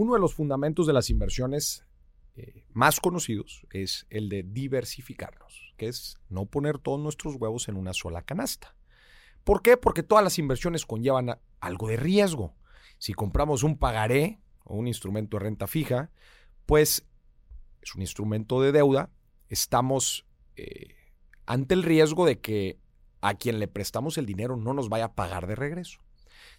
Uno de los fundamentos de las inversiones eh, más conocidos es el de diversificarnos, que es no poner todos nuestros huevos en una sola canasta. ¿Por qué? Porque todas las inversiones conllevan algo de riesgo. Si compramos un pagaré o un instrumento de renta fija, pues es un instrumento de deuda, estamos eh, ante el riesgo de que a quien le prestamos el dinero no nos vaya a pagar de regreso.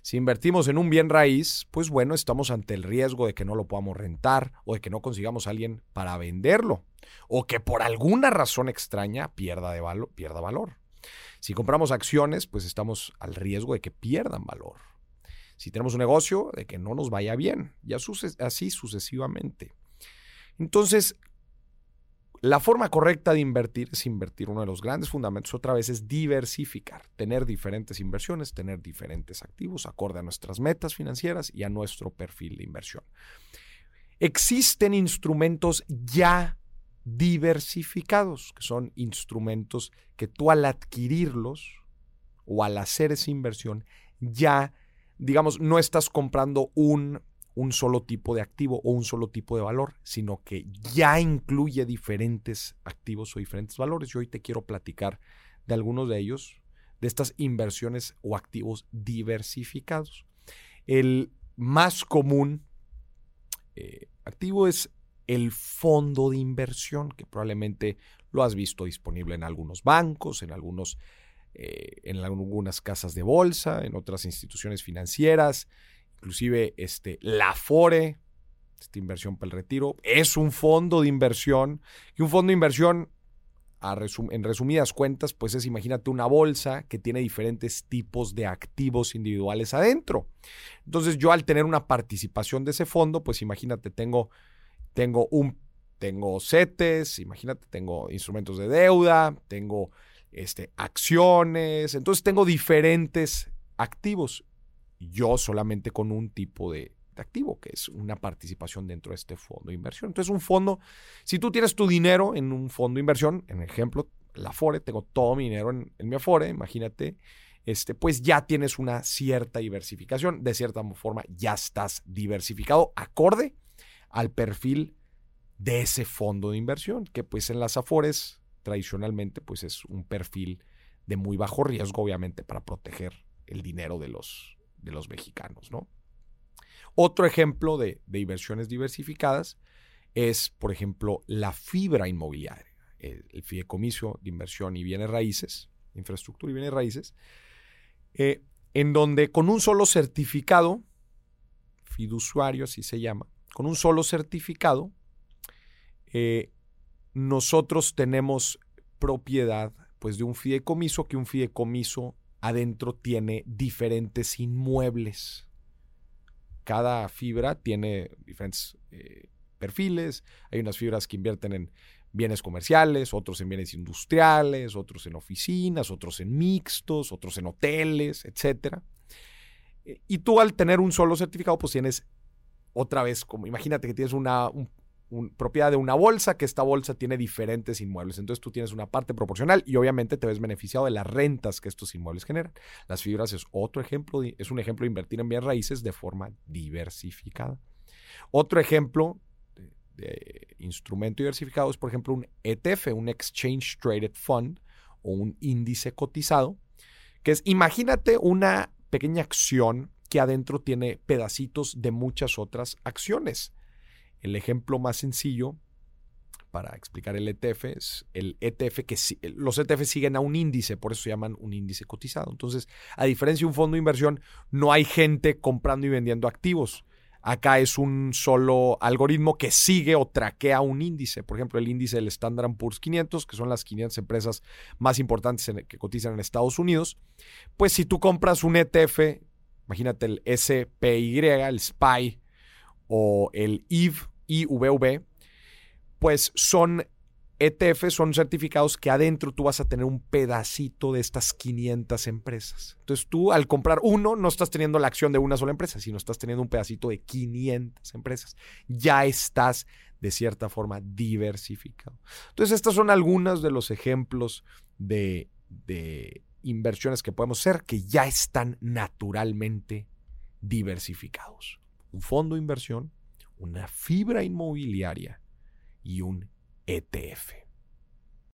Si invertimos en un bien raíz, pues bueno, estamos ante el riesgo de que no lo podamos rentar o de que no consigamos a alguien para venderlo o que por alguna razón extraña pierda, de pierda valor. Si compramos acciones, pues estamos al riesgo de que pierdan valor. Si tenemos un negocio, de que no nos vaya bien y así sucesivamente. Entonces, la forma correcta de invertir es invertir. Uno de los grandes fundamentos otra vez es diversificar, tener diferentes inversiones, tener diferentes activos acorde a nuestras metas financieras y a nuestro perfil de inversión. Existen instrumentos ya diversificados, que son instrumentos que tú al adquirirlos o al hacer esa inversión ya, digamos, no estás comprando un un solo tipo de activo o un solo tipo de valor, sino que ya incluye diferentes activos o diferentes valores. Y hoy te quiero platicar de algunos de ellos, de estas inversiones o activos diversificados. El más común eh, activo es el fondo de inversión, que probablemente lo has visto disponible en algunos bancos, en algunos eh, en algunas casas de bolsa, en otras instituciones financieras, inclusive este, la FORE, esta inversión para el retiro, es un fondo de inversión y un fondo de inversión, en resumidas cuentas, pues es, imagínate, una bolsa que tiene diferentes tipos de activos individuales adentro. Entonces yo al tener una participación de ese fondo, pues imagínate, tengo, tengo un tengo CETES, imagínate, tengo instrumentos de deuda, tengo este, acciones, entonces tengo diferentes activos yo solamente con un tipo de, activo, que es una participación dentro de este fondo de inversión. Entonces, un fondo, si tú tienes tu dinero en un fondo de inversión, en ejemplo, la Afore, tengo todo mi dinero en, mi Afore, imagínate, este, pues ya tienes una cierta diversificación, de cierta forma ya estás diversificado acorde al perfil de ese fondo de inversión, que pues en las Afores tradicionalmente pues es un perfil de muy bajo riesgo, obviamente, para proteger el dinero de los, de los mexicanos, ¿no? Otro ejemplo de, inversiones diversificadas es, por ejemplo, la fibra inmobiliaria, el, fideicomiso de inversión y bienes raíces, infraestructura y bienes raíces, eh, en donde con un solo certificado, fiduciario así se llama, con un solo certificado, eh, nosotros tenemos propiedad pues de un fideicomiso que un fideicomiso adentro tiene diferentes inmuebles. Cada fibra tiene diferentes eh, perfiles. Hay unas fibras que invierten en bienes comerciales, otros en bienes industriales, otros en oficinas, otros en mixtos, otros en hoteles, etc. Y tú al tener un solo certificado, pues tienes otra vez, como imagínate que tienes una, un, propiedad de una bolsa, que esta bolsa tiene diferentes inmuebles. Entonces tú tienes una parte proporcional y obviamente te ves beneficiado de las rentas que estos inmuebles generan. Las fibras es otro ejemplo, es un ejemplo de invertir en bienes raíces de forma diversificada. Otro ejemplo de, instrumento diversificado es, por ejemplo, un ETF, un Exchange Traded Fund o un índice cotizado, que es, imagínate una pequeña acción que adentro tiene pedacitos de muchas otras acciones. El ejemplo más sencillo para explicar el ETF es el ETF que los ETF siguen a un índice, por eso se llaman un índice cotizado. Entonces, a diferencia de un fondo de inversión, no hay gente comprando y vendiendo activos. Acá es un solo algoritmo que sigue o traquea un índice. Por ejemplo, el índice del Standard Poor's 500, que son las 500 empresas más importantes que cotizan en Estados Unidos. Pues si tú compras un ETF, imagínate el SPY, el SPY o el IV IVV, pues son ETF, son certificados que adentro tú vas a tener un pedacito de estas 500 empresas. Entonces tú al comprar uno no estás teniendo la acción de una sola empresa, sino estás teniendo un pedacito de 500 empresas. Ya estás de cierta forma diversificado. Entonces estos son algunos de los ejemplos de, de inversiones que podemos hacer que ya están naturalmente diversificados. Un fondo de inversión una fibra inmobiliaria y un ETF.